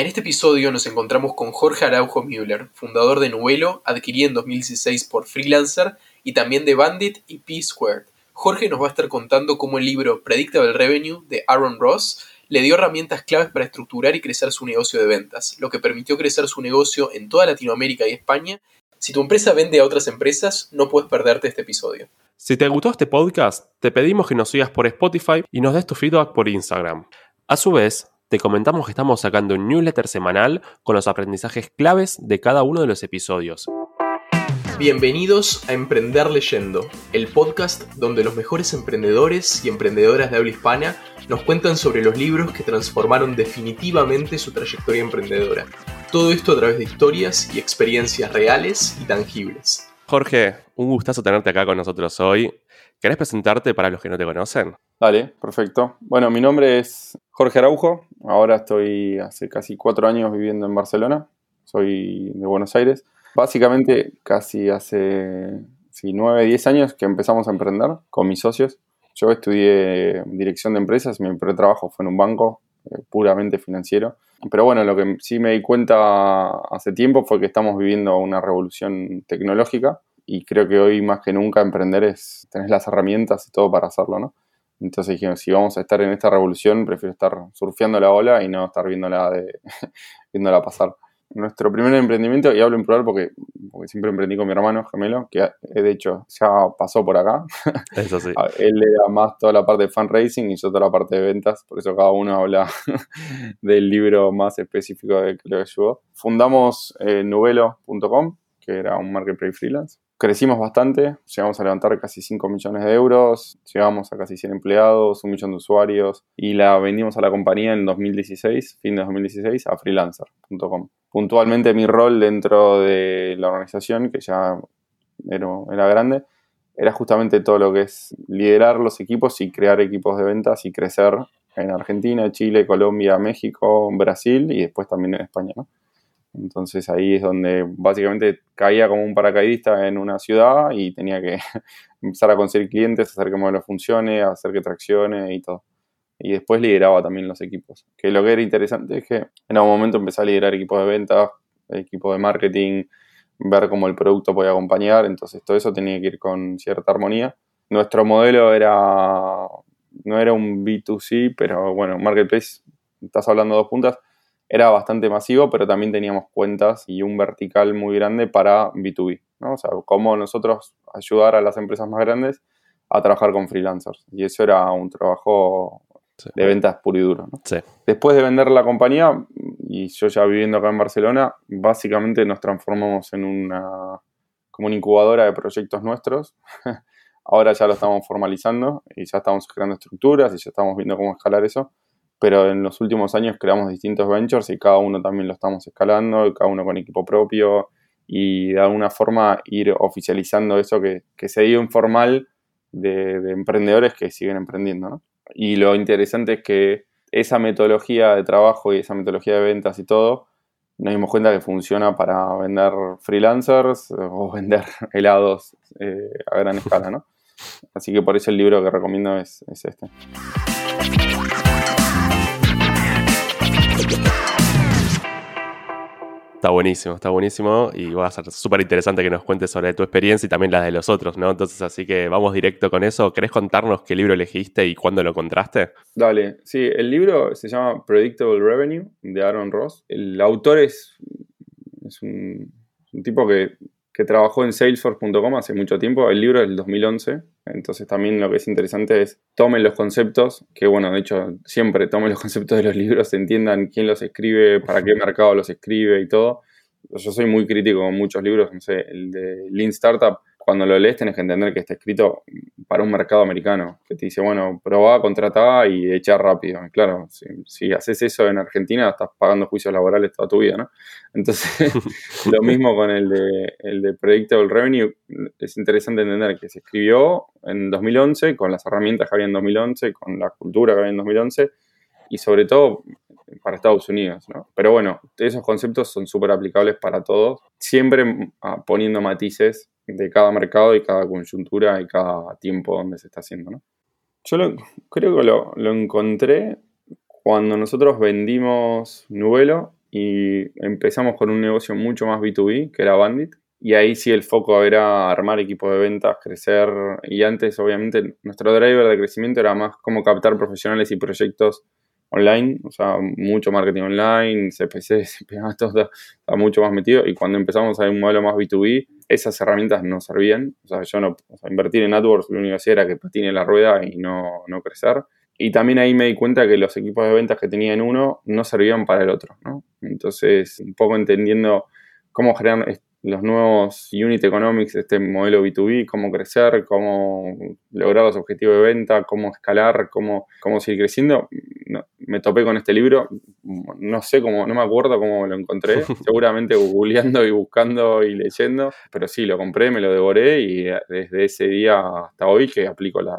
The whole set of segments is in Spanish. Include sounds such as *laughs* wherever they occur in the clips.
En este episodio nos encontramos con Jorge Araujo Müller, fundador de Nubelo, adquirido en 2016 por Freelancer, y también de Bandit y P-Squared. Jorge nos va a estar contando cómo el libro Predictable Revenue de Aaron Ross le dio herramientas claves para estructurar y crecer su negocio de ventas, lo que permitió crecer su negocio en toda Latinoamérica y España. Si tu empresa vende a otras empresas, no puedes perderte este episodio. Si te gustó este podcast, te pedimos que nos sigas por Spotify y nos des tu feedback por Instagram. A su vez, te comentamos que estamos sacando un newsletter semanal con los aprendizajes claves de cada uno de los episodios. Bienvenidos a Emprender Leyendo, el podcast donde los mejores emprendedores y emprendedoras de habla hispana nos cuentan sobre los libros que transformaron definitivamente su trayectoria emprendedora. Todo esto a través de historias y experiencias reales y tangibles. Jorge, un gustazo tenerte acá con nosotros hoy. ¿Querés presentarte para los que no te conocen? Dale, perfecto. Bueno, mi nombre es Jorge Araujo. Ahora estoy hace casi cuatro años viviendo en Barcelona. Soy de Buenos Aires. Básicamente, casi hace sí, nueve, diez años que empezamos a emprender con mis socios. Yo estudié dirección de empresas. Mi primer trabajo fue en un banco eh, puramente financiero. Pero bueno, lo que sí me di cuenta hace tiempo fue que estamos viviendo una revolución tecnológica y creo que hoy más que nunca emprender es tener las herramientas y todo para hacerlo, ¿no? Entonces dijimos, si vamos a estar en esta revolución, prefiero estar surfeando la ola y no estar viéndola, de, *laughs* viéndola pasar. Nuestro primer emprendimiento, y hablo en plural porque, porque siempre emprendí con mi hermano gemelo, que de hecho ya pasó por acá. *laughs* Eso sí. *laughs* Él le da más toda la parte de fundraising y yo toda la parte de ventas, por eso cada uno habla del libro más específico de que lo ayudó. Fundamos eh, nubelo.com, que era un marketplace freelance crecimos bastante, llegamos a levantar casi 5 millones de euros, llegamos a casi 100 empleados, un millón de usuarios y la vendimos a la compañía en 2016, fin de 2016, a freelancer.com. Puntualmente mi rol dentro de la organización, que ya era, grande, era justamente todo lo que es liderar los equipos y crear equipos de ventas y crecer en Argentina, Chile, Colombia, México, Brasil y después también en España. Entonces ahí es donde básicamente caía como un paracaidista en una ciudad y tenía que *laughs* empezar a conseguir clientes, hacer que el modelo funcione, hacer que traccione y todo. Y después lideraba también los equipos. Que lo que era interesante es que en algún momento empecé a liderar equipos de ventas, equipos de marketing, ver cómo el producto podía acompañar. Entonces todo eso tenía que ir con cierta armonía. Nuestro modelo era, no era un B2C, pero bueno, Marketplace, estás hablando de dos puntas, era bastante masivo, pero también teníamos cuentas y un vertical muy grande para B2B, ¿no? O sea, cómo nosotros ayudar a las empresas más grandes a trabajar con freelancers. Y eso era un trabajo de ventas puro y duro. ¿no? Sí. Después de vender la compañía, y yo ya viviendo acá en Barcelona, básicamente nos transformamos en una, como una incubadora de proyectos nuestros. *laughs* Ahora ya lo estamos formalizando y ya estamos creando estructuras y ya estamos viendo cómo escalar eso pero en los últimos años creamos distintos ventures y cada uno también lo estamos escalando, cada uno con equipo propio y de alguna forma ir oficializando eso que, se dio informal de, de, emprendedores que siguen emprendiendo. ¿no? Y lo interesante es que esa metodología de trabajo y esa metodología de ventas y todo, nos dimos cuenta que funciona para vender freelancers o *laughs* vender helados eh, a gran escala. ¿no? Así que por eso el libro que recomiendo es este. Está buenísimo, está buenísimo y va a ser súper interesante que nos cuentes sobre tu experiencia y también la de los otros, ¿no? Entonces, así que vamos directo con eso. ¿Querés contarnos qué libro elegiste y cuándo lo encontraste? Dale, sí, el libro se llama Predictable Revenue de Aaron Ross. El autor es, un tipo que que trabajó en Salesforce.com hace mucho tiempo. El libro es del 2011. Entonces también lo que es interesante es tomen los conceptos, que bueno, de hecho siempre tomen los *laughs* conceptos de los libros, entiendan quién los escribe, para qué mercado los escribe y todo. Yo soy muy crítico con muchos libros, no sé, el de Lean Startup cuando lo lees tenés que entender que está escrito para un mercado americano, que te dice, bueno, probá, contratá y echar rápido. claro, si, haces eso en Argentina, estás pagando juicios laborales toda tu vida, ¿no? Entonces, *laughs* lo mismo con el de, el de Predictable Revenue, es interesante entender que se escribió en 2011, con las herramientas que había en 2011, con la cultura que había en 2011, y sobre todo para Estados Unidos, ¿no? Pero bueno, esos conceptos son súper aplicables para todos, siempre ah, poniendo matices de cada mercado y cada coyuntura y cada tiempo donde se está haciendo, ¿no? Yo creo que lo, encontré cuando nosotros vendimos Nubelo y empezamos con un negocio mucho más B2B, que era Bandit. Y ahí sí el foco era armar equipos de ventas, crecer. Y antes, obviamente, nuestro driver de crecimiento era más como captar profesionales y proyectos online, o sea, mucho marketing online, CPC, CPA, *laughs* todo está mucho más metido. Y cuando empezamos a un modelo más B2B, esas herramientas no servían. O sea, yo no, o sea, invertir en AdWords, lo único que hacía era que patine la rueda y no, no crecer. Y también ahí me di cuenta que los equipos de ventas que tenía en uno no servían para el otro. Entonces, un poco entendiendo cómo generar los nuevos unit economics, este modelo B2B, cómo crecer, cómo lograr los objetivos de venta, cómo escalar, cómo, cómo seguir creciendo. Me topé con este libro, no sé cómo, no me acuerdo cómo lo encontré, *laughs* seguramente googleando y buscando y leyendo, pero sí, lo compré, me lo devoré y desde ese día hasta hoy que aplico la,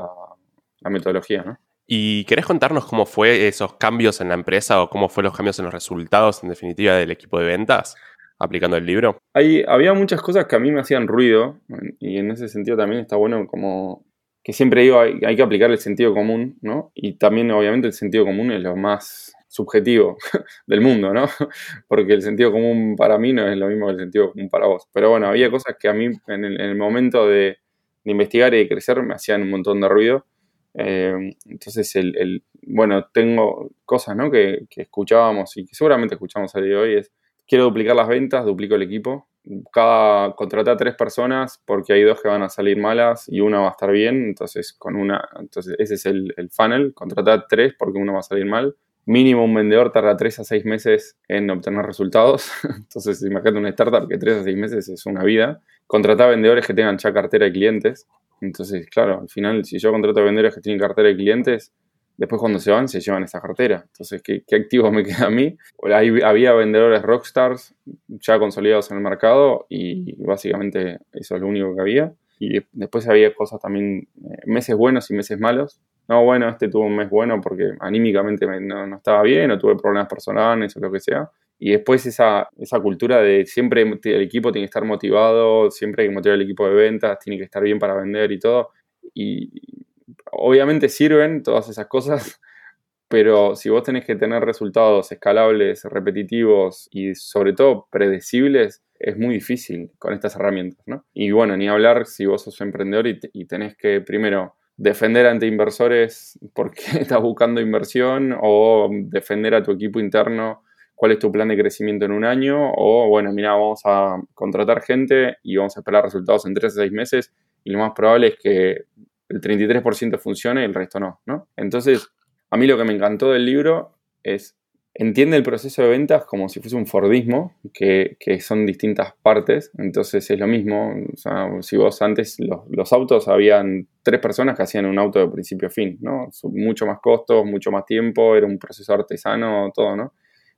la metodología, ¿no? ¿Y querés contarnos cómo fue esos cambios en la empresa o cómo fueron los cambios en los resultados, en definitiva, del equipo de ventas? aplicando el libro? Hay, había muchas cosas que a mí me hacían ruido y en ese sentido también está bueno como que siempre digo hay, que aplicar el sentido común, ¿no? Y también obviamente el sentido común es lo más subjetivo *laughs* del mundo, ¿no? *laughs* Porque el sentido común para mí no es lo mismo que el sentido común para vos. Pero bueno, había cosas que a mí en el, momento de, investigar y de crecer me hacían un montón de ruido. Eh, entonces, el, bueno, tengo cosas ¿no? que, que, escuchábamos y que seguramente escuchamos a día de hoy es quiero duplicar las ventas, duplico el equipo. Cada contrata a tres personas porque hay dos que van a salir malas y una va a estar bien. Entonces, con una, entonces ese es el, funnel. Contrata tres porque uno va a salir mal. Mínimo un vendedor tarda tres a seis meses en obtener resultados. *laughs* Entonces, imagínate una startup que tres a seis meses es una vida. Contrata vendedores que tengan ya cartera de clientes. Entonces, claro, al final, si yo contrato vendedores que tienen cartera de clientes, Después cuando se van, se llevan esa cartera. Entonces, ¿qué, qué activo me *laughs* queda a mí? Ahí había vendedores rockstars ya consolidados en el mercado y básicamente eso es lo único que había. Y después había cosas también, eh, meses buenos y meses malos. No, bueno, este tuvo un mes bueno porque anímicamente no, no, estaba bien o tuve problemas personales o lo que sea. Y después esa, esa cultura de siempre el equipo tiene que estar motivado, siempre hay que motivar el equipo de ventas, tiene que estar bien para vender y todo. Y obviamente sirven todas esas cosas, *laughs* pero si vos tenés que tener resultados escalables, repetitivos y sobre todo predecibles, es muy difícil con estas herramientas, ¿no? Y bueno, ni hablar si vos sos emprendedor y, tenés que primero defender ante inversores *laughs* porque estás buscando inversión o defender a tu equipo interno cuál es tu plan de crecimiento en un año o bueno, mira, vamos a contratar gente y vamos a esperar resultados en tres a seis meses y lo más probable es que el 33% funciona y el resto no, ¿no? Entonces, a mí lo que me encantó del libro es, entiende el proceso de ventas como si fuese un Fordismo, que, son distintas partes, entonces es lo mismo, o sea, si vos antes los, autos habían tres personas que hacían un auto de principio a fin, ¿no? Mucho más costos, mucho más tiempo, era un proceso artesano, todo, ¿no?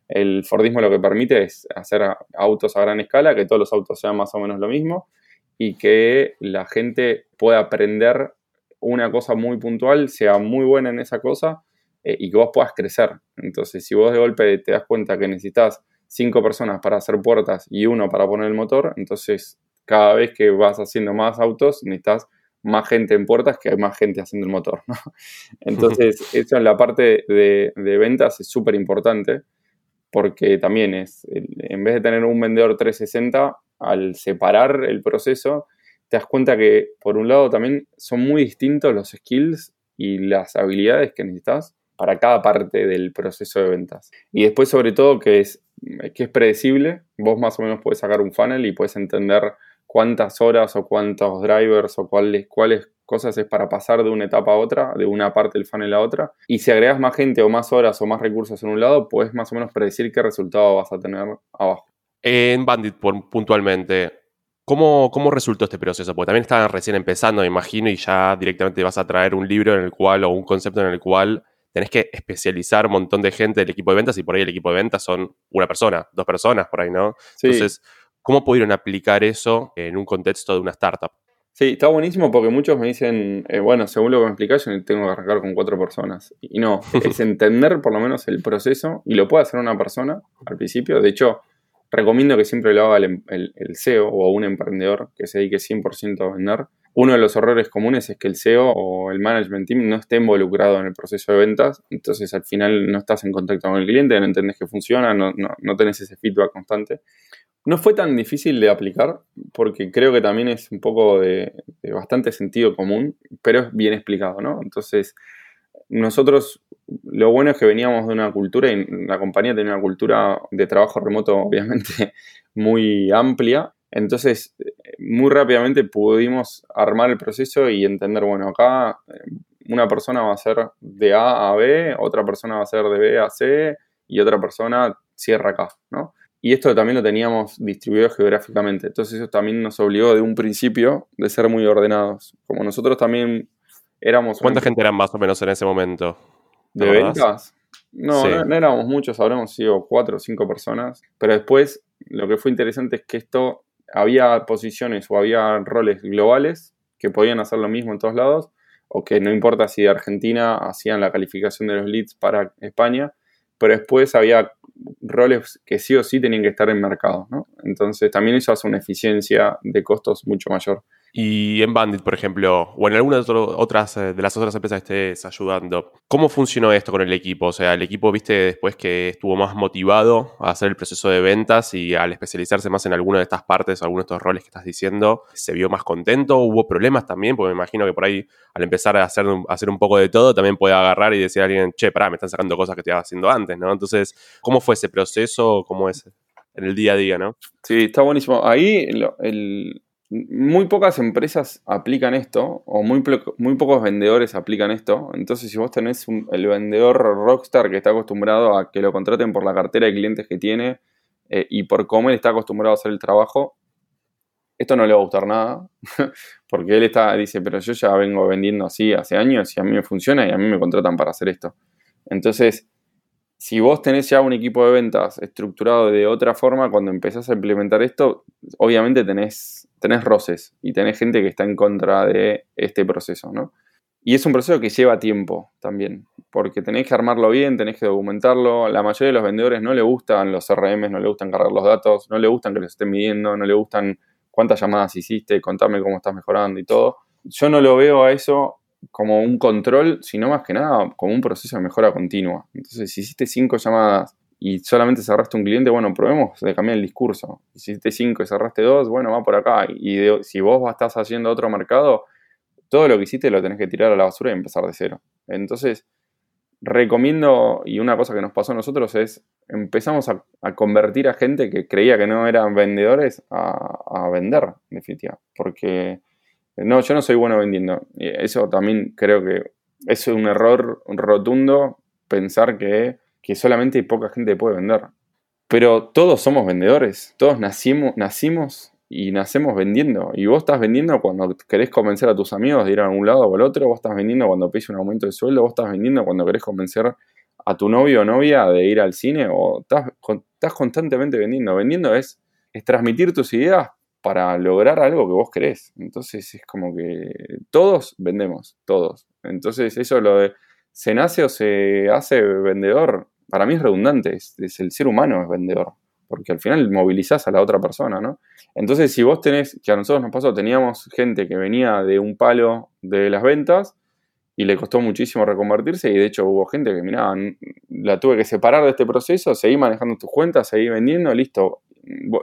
El Fordismo lo que permite es hacer autos a gran escala, que todos los autos sean más o menos lo mismo y que la gente pueda aprender una cosa muy puntual, sea muy buena en esa cosa eh, y que vos puedas crecer. Entonces, si vos de golpe te das cuenta que necesitas cinco personas para hacer puertas y uno para poner el motor, entonces cada vez que vas haciendo más autos, necesitas más gente en puertas que hay más gente haciendo el motor. *laughs* Entonces, eso en la parte de, de ventas es súper importante porque también es, en vez de tener un vendedor 360, al separar el proceso, te das cuenta que, por un lado, también son muy distintos los skills y las habilidades que necesitas para cada parte del proceso de ventas. Y después, sobre todo, que es, que es predecible, vos más o menos puedes sacar un funnel y puedes entender cuántas horas o cuántos drivers o cuáles, cuáles cosas es para pasar de una etapa a otra, de una parte del funnel a otra. Y si agregas más gente o más horas o más recursos en un lado, puedes más o menos predecir qué resultado vas a tener abajo. En Bandit, puntualmente, ¿Cómo, ¿Cómo, resultó este proceso? Porque también estaban recién empezando, me imagino, y ya directamente vas a traer un libro en el cual o un concepto en el cual tenés que especializar un montón de gente del equipo de ventas y por ahí el equipo de ventas son una persona, dos personas por ahí, ¿no? Entonces, ¿cómo pudieron aplicar eso en un contexto de una startup? Sí, está buenísimo porque muchos me dicen, eh, bueno, según lo que me explicás, yo tengo que arrancar con cuatro personas. Y no, es *laughs* entender por lo menos el proceso y lo puede hacer una persona al principio. De hecho, recomiendo que siempre lo haga el, CEO o un emprendedor que se dedique 100% a vender, Uno de los errores comunes es que el SEO o el management team no esté involucrado en el proceso de ventas, entonces al final no estás en contacto con el cliente, no entendés que funciona, no, no, tenés ese feedback constante. No fue tan difícil de aplicar porque creo que también es un poco de, bastante sentido común, pero es bien explicado, ¿no? Entonces, nosotros, lo bueno es que veníamos de una cultura y la compañía tenía una cultura de trabajo remoto *laughs* obviamente muy amplia entonces, muy rápidamente pudimos armar el proceso y entender, bueno, acá eh, una persona va a ser de A a B, otra persona va a ser de B a C y otra persona cierra acá, ¿no? Y esto también lo teníamos distribuido geográficamente. Entonces eso también nos obligó de un principio de ser muy ordenados. Como nosotros también éramos... ¿Cuánta gente eran más o menos en ese momento? ¿De ventas? No, no, no, éramos muchos, habremos sido cuatro o cinco personas. Pero después lo que fue interesante es que esto había posiciones o había roles globales que podían hacer lo mismo en todos lados, o que no importa si de Argentina hacían la calificación de los leads para España, pero después había roles que sí o sí tenían que estar en mercado, ¿no? Entonces también eso hace una eficiencia de costos mucho mayor. Y en Bandit, por ejemplo, o en alguna de, otras, eh, de las otras empresas que estés ayudando, ¿cómo funcionó esto con el equipo? O sea, el equipo, viste, después que estuvo más motivado a hacer el proceso de ventas y al especializarse más en alguna de estas partes, algunos de estos roles que estás diciendo, ¿se vio más contento? ¿Hubo problemas también? Porque me imagino que por ahí, al empezar a hacer, hacer un poco de todo, también puede agarrar y decir a alguien, che, pará, me están sacando cosas que te estaba haciendo antes, ¿no? Entonces, ¿cómo fue ese proceso? ¿Cómo es en el día a día, no? Sí, está buenísimo. Ahí el muy pocas empresas aplican esto, o muy, muy pocos vendedores aplican esto. Entonces, si vos tenés el vendedor rockstar que está acostumbrado a que lo contraten por la cartera de clientes que tiene eh, y por cómo él está acostumbrado a hacer el trabajo, esto no le va a gustar nada, *laughs* porque él está, dice, pero yo ya vengo vendiendo así hace años y a mí me funciona y a mí me contratan para hacer esto. Entonces, si vos tenés ya un equipo de ventas estructurado de otra forma, cuando empezás a implementar esto, obviamente tenés, tenés roces y tenés gente que está en contra de este proceso, ¿no? Y es un proceso que lleva tiempo también, porque tenés que armarlo bien, tenés que documentarlo. La mayoría de los vendedores no le gustan los CRM, no le gustan cargar los datos, no le gustan que los estén midiendo, no le gustan cuántas llamadas hiciste, contame cómo estás mejorando y todo. Yo no lo veo a eso como un control, sino más que nada como un proceso de mejora continua. Entonces, si hiciste cinco llamadas y solamente cerraste un cliente, bueno, probemos de cambiar el discurso. Si hiciste cinco y cerraste dos, bueno, va por acá. Y si vos estás haciendo otro mercado, todo lo que hiciste lo tenés que tirar a la basura y empezar de cero. Entonces, recomiendo, y una cosa que nos pasó a nosotros es, empezamos a, convertir a gente que creía que no eran vendedores a, a vender, en definitiva. Porque no, yo no soy bueno vendiendo. Eso también creo que es un error rotundo pensar que, solamente poca gente puede vender. Pero todos somos vendedores, todos nacimos, nacimos y nacemos vendiendo. Y vos estás vendiendo cuando querés convencer a tus amigos de ir a un lado o al otro, vos estás vendiendo cuando pides un aumento de sueldo, vos estás vendiendo cuando querés convencer a tu novio o novia de ir al cine, o estás, estás constantemente vendiendo. Vendiendo es, es transmitir tus ideas para lograr algo que vos querés. Entonces es como que todos vendemos, todos. Entonces eso lo de se nace o se hace vendedor, para mí es redundante, es, el ser humano es vendedor, porque al final movilizás a la otra persona, ¿no? Entonces si vos tenés, que a nosotros nos pasó, teníamos gente que venía de un palo de las ventas y le costó muchísimo reconvertirse y de hecho hubo gente que, mirá, la tuve que separar de este proceso, seguí manejando tus cuentas, seguí vendiendo, listo,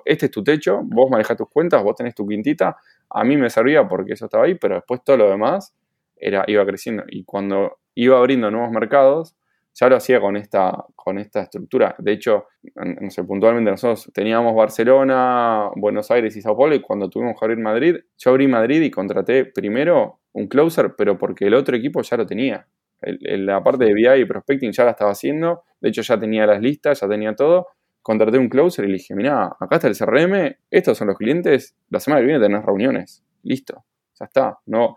este es tu techo, vos manejas tus cuentas, vos tenés tu quintita, a mí me servía porque eso estaba ahí, pero después todo lo demás era, iba creciendo. Y cuando iba abriendo nuevos mercados, ya lo hacía con esta, con esta estructura. De hecho, no sé, puntualmente nosotros teníamos Barcelona, Buenos Aires y Sao Paulo, y cuando tuvimos que abrir Madrid, yo abrí Madrid y contraté primero un closer, pero porque el otro equipo ya lo tenía. la parte de BI y prospecting ya la estaba haciendo, de hecho ya tenía las listas, ya tenía todo, contraté un closer y le dije, mira, acá está el CRM, estos son los clientes, la semana que viene tenés reuniones, listo, ya está, no,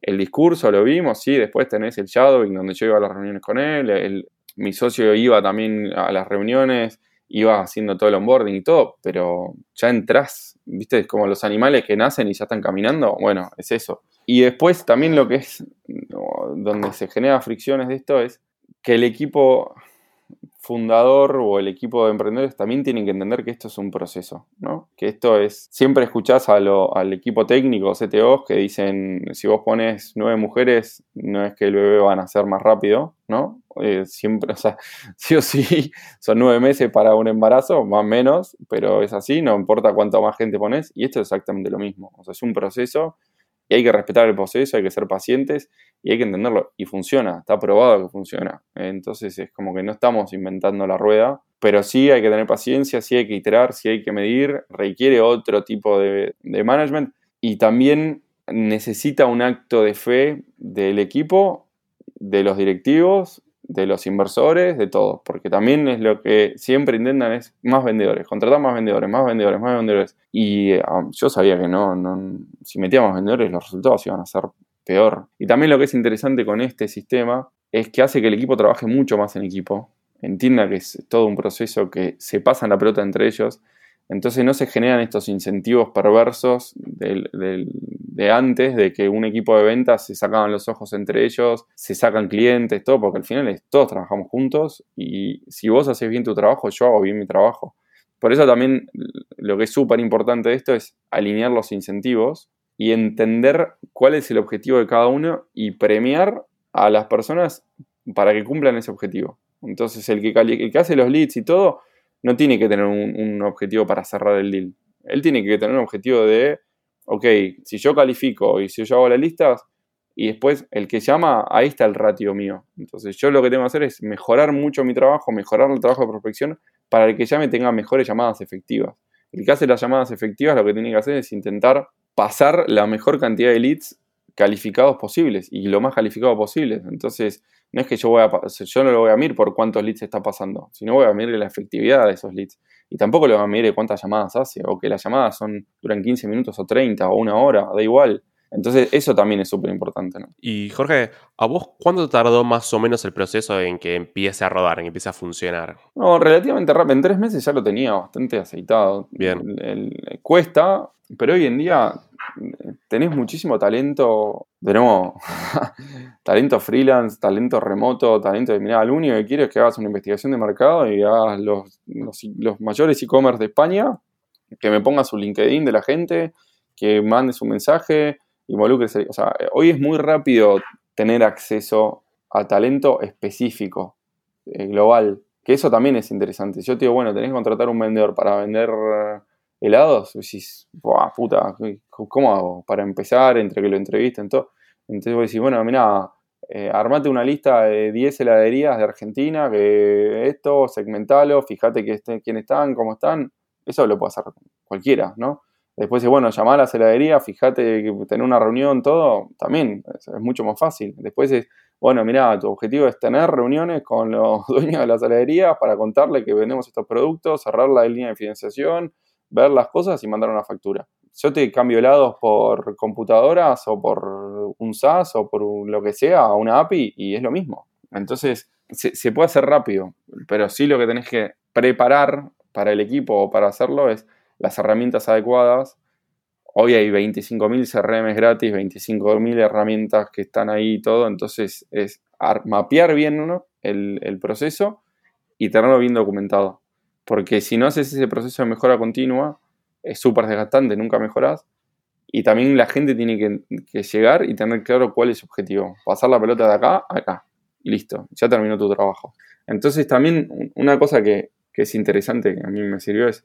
el discurso lo vimos, sí, después tenés el shadowing donde yo iba a las reuniones con él, mi socio iba también a las reuniones, iba haciendo todo el onboarding y todo, pero ya entras, viste, como los animales que nacen y ya están caminando, bueno, es eso. Y después también lo que es, donde se genera fricciones de esto es que el equipo fundador o el equipo de emprendedores también tienen que entender que esto es un proceso, ¿no? Que esto es, siempre escuchás a al equipo técnico, CTOs, que dicen, si vos pones nueve mujeres, no es que el bebé va a nacer más rápido, ¿no? Eh, siempre, *laughs* o sea, sí o sí, son nueve meses para un embarazo, más o menos, pero es así, no importa cuánta más gente pones, y esto es exactamente lo mismo, o sea, es un proceso y hay que respetar el proceso, hay que ser pacientes y hay que entenderlo. Y funciona, está probado que funciona. Entonces es como que no estamos inventando la rueda, pero sí hay que tener paciencia, sí hay que iterar, sí hay que medir, requiere otro tipo de, de management y también necesita un acto de fe del equipo, de los directivos de los inversores, de todos, porque también es lo que siempre intentan es más vendedores, contratar más vendedores, más vendedores, más vendedores. Y eh, yo sabía que no, no, si metíamos vendedores los resultados iban a ser peor. Y también lo que es interesante con este sistema es que hace que el equipo trabaje mucho más en equipo, entienda que es todo un proceso que se pasan la pelota entre ellos entonces no se generan estos incentivos perversos de antes, de que un equipo de ventas se sacaban los ojos entre ellos, se sacan clientes, todo, porque al final todos trabajamos juntos y si vos haces bien tu trabajo, yo hago bien mi trabajo. Por eso también lo que es súper importante de esto es alinear los incentivos y entender cuál es el objetivo de cada uno y premiar a las personas para que cumplan ese objetivo. Entonces el que, el que hace los leads y todo no tiene que tener un, objetivo para cerrar el deal. Él tiene que tener un objetivo de, ok, si yo califico y si yo hago las listas, y después el que llama, ahí está el ratio mío. Entonces yo lo que tengo que hacer es mejorar mucho mi trabajo, mejorar el trabajo de prospección para el que llame tenga mejores llamadas efectivas. El que hace las llamadas efectivas lo que tiene que hacer es intentar pasar la mejor cantidad de leads calificados posibles y lo más calificados posibles. Entonces, no es que yo voy a, yo no lo voy a mirar por cuántos leads está pasando, sino voy a medir la efectividad de esos leads. Y tampoco lo voy a medir cuántas llamadas hace, o que las llamadas son duran 15 minutos o 30 o una hora, da igual. Entonces, eso también es súper importante. ¿no? Y Jorge, ¿a vos cuánto tardó más o menos el proceso en que empiece a rodar, en que empiece a funcionar? No, relativamente rápido. En tres meses ya lo tenía bastante aceitado. Bien. cuesta, pero hoy en día tenés muchísimo talento, nuevo, *laughs* talento freelance, talento remoto, talento de, mirá, lo único que quiero es que hagas una investigación de mercado y hagas los, los, mayores e-commerce de España, que me pongas su LinkedIn de la gente, que mandes un mensaje, involucres. O sea, hoy es muy rápido tener acceso a talento específico, eh, global, que eso también es interesante. Yo te digo, bueno, tenés que contratar un vendedor para vender helados, decís, puta, ¿cómo hago? Para empezar, entre que lo entrevisten, todo. Entonces vos decís, bueno, mira, eh, armate una lista de 10 heladerías de Argentina, que esto, segmentalo, fíjate que este, quién están, cómo están. Eso lo puede hacer cualquiera, ¿no? Después dice, bueno, llamar a las heladerías, fíjate que tener una reunión, todo, también es, mucho más fácil. Después es, bueno, mira, tu objetivo es tener reuniones con los *laughs* dueños de las heladerías para contarle que vendemos estos productos, cerrar la línea de financiación, ver las cosas y mandar una factura. Yo te cambio helados por computadoras o por un SaaS o por lo que sea, una API y es lo mismo. Entonces, se, puede hacer rápido, pero sí lo que tenés que preparar para el equipo o para hacerlo es las herramientas adecuadas. Hoy hay 25.000 CRM gratis, 25.000 herramientas que están ahí y todo, entonces es mapear bien el proceso y tenerlo bien documentado. Porque si no haces ese proceso de mejora continua, es súper desgastante, nunca mejoras. Y también la gente tiene que, llegar y tener claro cuál es su objetivo. Pasar la pelota de acá a acá. Y listo, ya terminó tu trabajo. Entonces también una cosa que, es interesante, que a mí me sirvió es,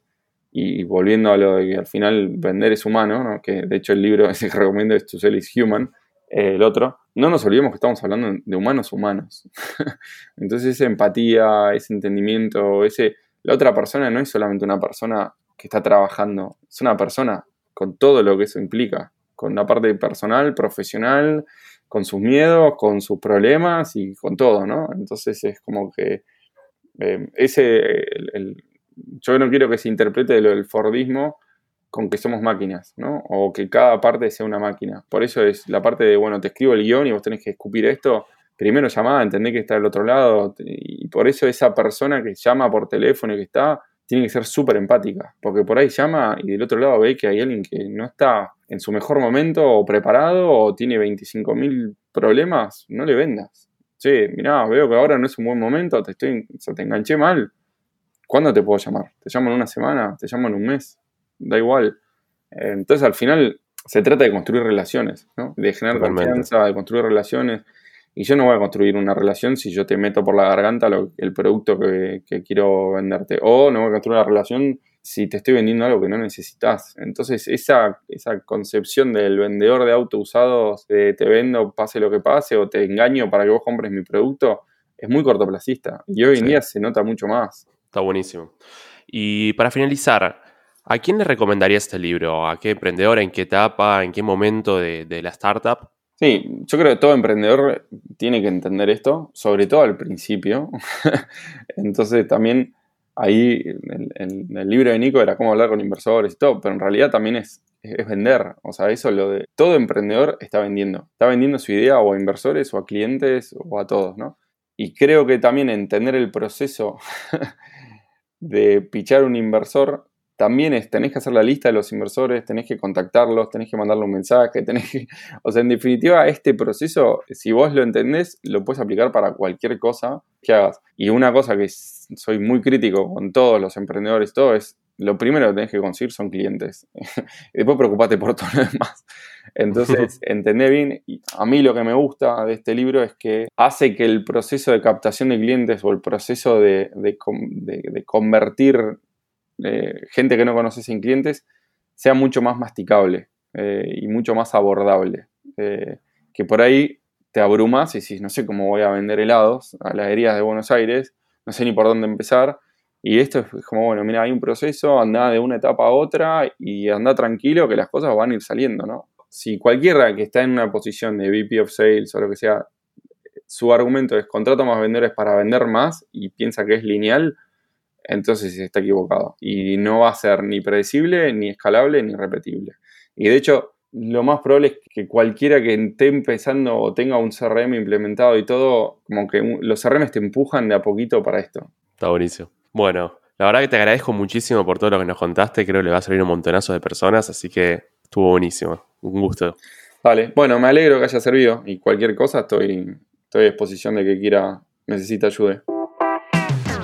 y volviendo a lo de que al final vender es humano, que de hecho el libro *laughs* ese que recomiendo es To Sell is Human, eh, el otro, no nos olvidemos que estamos hablando de humanos humanos. *laughs* Entonces esa empatía, ese entendimiento, ese la otra persona no es solamente una persona que está trabajando, es una persona con todo lo que eso implica, con la parte personal, profesional, con sus miedos, con sus problemas y con todo, ¿no? Entonces es como que eh, ese, yo no quiero que se interprete lo del Fordismo con que somos máquinas, ¿no? O que cada parte sea una máquina. Por eso es la parte de, bueno, te escribo el guion y vos tenés que escupir esto, primero llamada, entender que está del otro lado, y por eso esa persona que llama por teléfono y que está, tiene que ser súper empática, porque por ahí llama y del otro lado ve que hay alguien que no está en su mejor momento o preparado o tiene 25.000 problemas, no le vendas. che, mirá, veo que ahora no es un buen momento, te estoy, o sea, te enganché mal. ¿Cuándo te puedo llamar? ¿Te llamo en una semana? ¿Te llamo en un mes? Da igual. Entonces, al final, se trata de construir relaciones, ¿no? De generar Totalmente. confianza, de construir relaciones. Y yo no voy a construir una relación si yo te meto por la garganta lo- el producto que, que quiero venderte. O no voy a construir una relación si te estoy vendiendo algo que no necesitas. Entonces, esa, esa concepción del vendedor de autos usados, de te vendo pase lo que pase, o te engaño para que vos compres mi producto, es muy cortoplacista. Y hoy en Sí. día se nota mucho más. Está buenísimo. Y para finalizar, ¿a quién le recomendaría este libro? ¿A qué emprendedor? ¿En qué etapa? ¿En qué momento de, de la startup? Sí, yo creo que todo emprendedor tiene que entender esto, sobre todo al principio. *laughs* Entonces también ahí en el libro de Nico era cómo hablar con inversores y todo, pero en realidad también es vender. O sea, eso lo de... Todo emprendedor está vendiendo. Está vendiendo su idea o a inversores o a clientes o a todos, ¿no? Y creo que también entender el proceso *laughs* de pichar un inversor también es, tenés que hacer la lista de los inversores, tenés que contactarlos, tenés que mandarle un mensaje, *laughs* tenés que... O sea, en definitiva, este proceso, si vos lo entendés, lo puedes aplicar para cualquier cosa que hagas. Y una cosa que soy muy crítico con todos los emprendedores, todo es, lo primero que tenés que conseguir son clientes. *laughs* y después preocupate por todo lo demás. Entonces, *laughs* entendé bien. Y a mí lo que me gusta de este libro es que hace que el proceso de captación de clientes o el proceso de, de de- de convertir gente que no conoces en clientes sea mucho más masticable eh, y mucho más abordable. Eh, que por ahí te abrumas y decís, no sé cómo voy a vender helados a las heladerías de Buenos Aires, no sé ni por dónde empezar. Y esto es como, bueno, mira, hay un proceso, anda de una etapa a otra y anda tranquilo que las cosas van a ir saliendo, ¿no? Si cualquiera que está en una posición de VP of Sales o lo que sea, su argumento es contrato más vendedores para vender más y piensa que es lineal, entonces está equivocado. Y no va a ser ni predecible, ni escalable, ni repetible. Y de hecho, lo más probable es que cualquiera que esté empezando o tenga un CRM implementado y todo, como que los CRM te empujan de a poquito para esto. Está buenísimo. Bueno, la verdad que te agradezco muchísimo por todo lo que nos contaste. Creo que le va a servir a un montonazo de personas, así que estuvo buenísimo. Un gusto. Vale, bueno, me alegro que haya servido y cualquier cosa estoy, estoy a disposición de que quiera, necesita ayuda.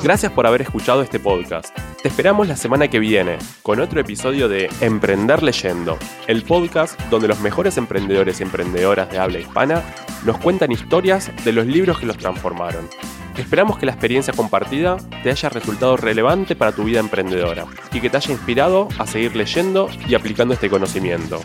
Gracias por haber escuchado este podcast. Te esperamos la semana que viene con otro episodio de Emprender Leyendo, el podcast donde los mejores emprendedores y emprendedoras de habla hispana nos cuentan historias de los libros que los transformaron. Esperamos que la experiencia compartida te haya resultado relevante para tu vida emprendedora y que te haya inspirado a seguir leyendo y aplicando este conocimiento.